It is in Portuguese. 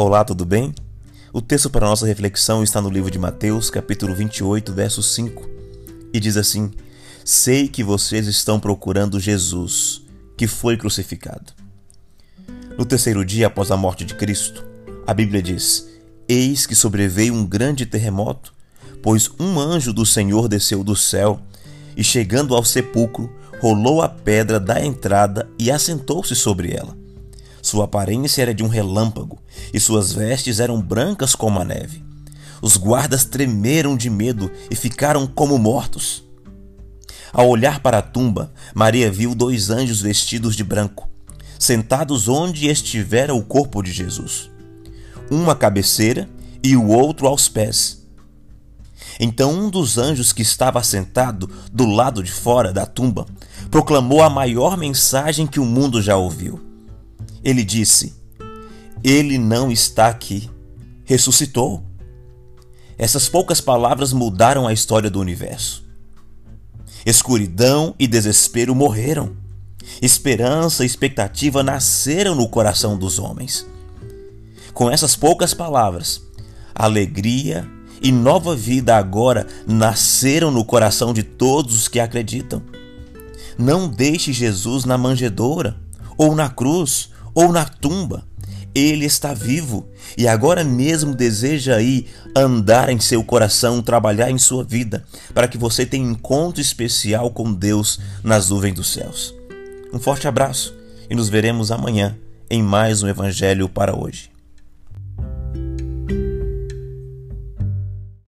Olá, tudo bem? O texto para nossa reflexão está no livro de Mateus, capítulo 28, verso 5, e diz assim: Sei que vocês estão procurando Jesus, que foi crucificado. No terceiro dia após a morte de Cristo, a Bíblia diz: Eis que sobreveio um grande terremoto, pois um anjo do Senhor desceu do céu e, chegando ao sepulcro, rolou a pedra da entrada e assentou-se sobre ela. Sua aparência era de um relâmpago, e suas vestes eram brancas como a neve. Os guardas tremeram de medo e ficaram como mortos. Ao olhar para a tumba, Maria viu dois anjos vestidos de branco, sentados onde estivera o corpo de Jesus, um à cabeceira e o outro aos pés. Então um dos anjos que estava sentado do lado de fora da tumba proclamou a maior mensagem que o mundo já ouviu. Ele disse: Ele não está aqui, ressuscitou. Essas poucas palavras mudaram a história do universo. Escuridão e desespero morreram. Esperança e expectativa nasceram no coração dos homens. Com essas poucas palavras, alegria e nova vida agora nasceram no coração de todos os que acreditam. Não deixe Jesus na manjedoura, ou na cruz, ou na tumba. Ele está vivo e agora mesmo deseja aí andar em seu coração, trabalhar em sua vida, para que você tenha um encontro especial com Deus nas nuvens dos céus. Um forte abraço e nos veremos amanhã em mais um Evangelho para hoje.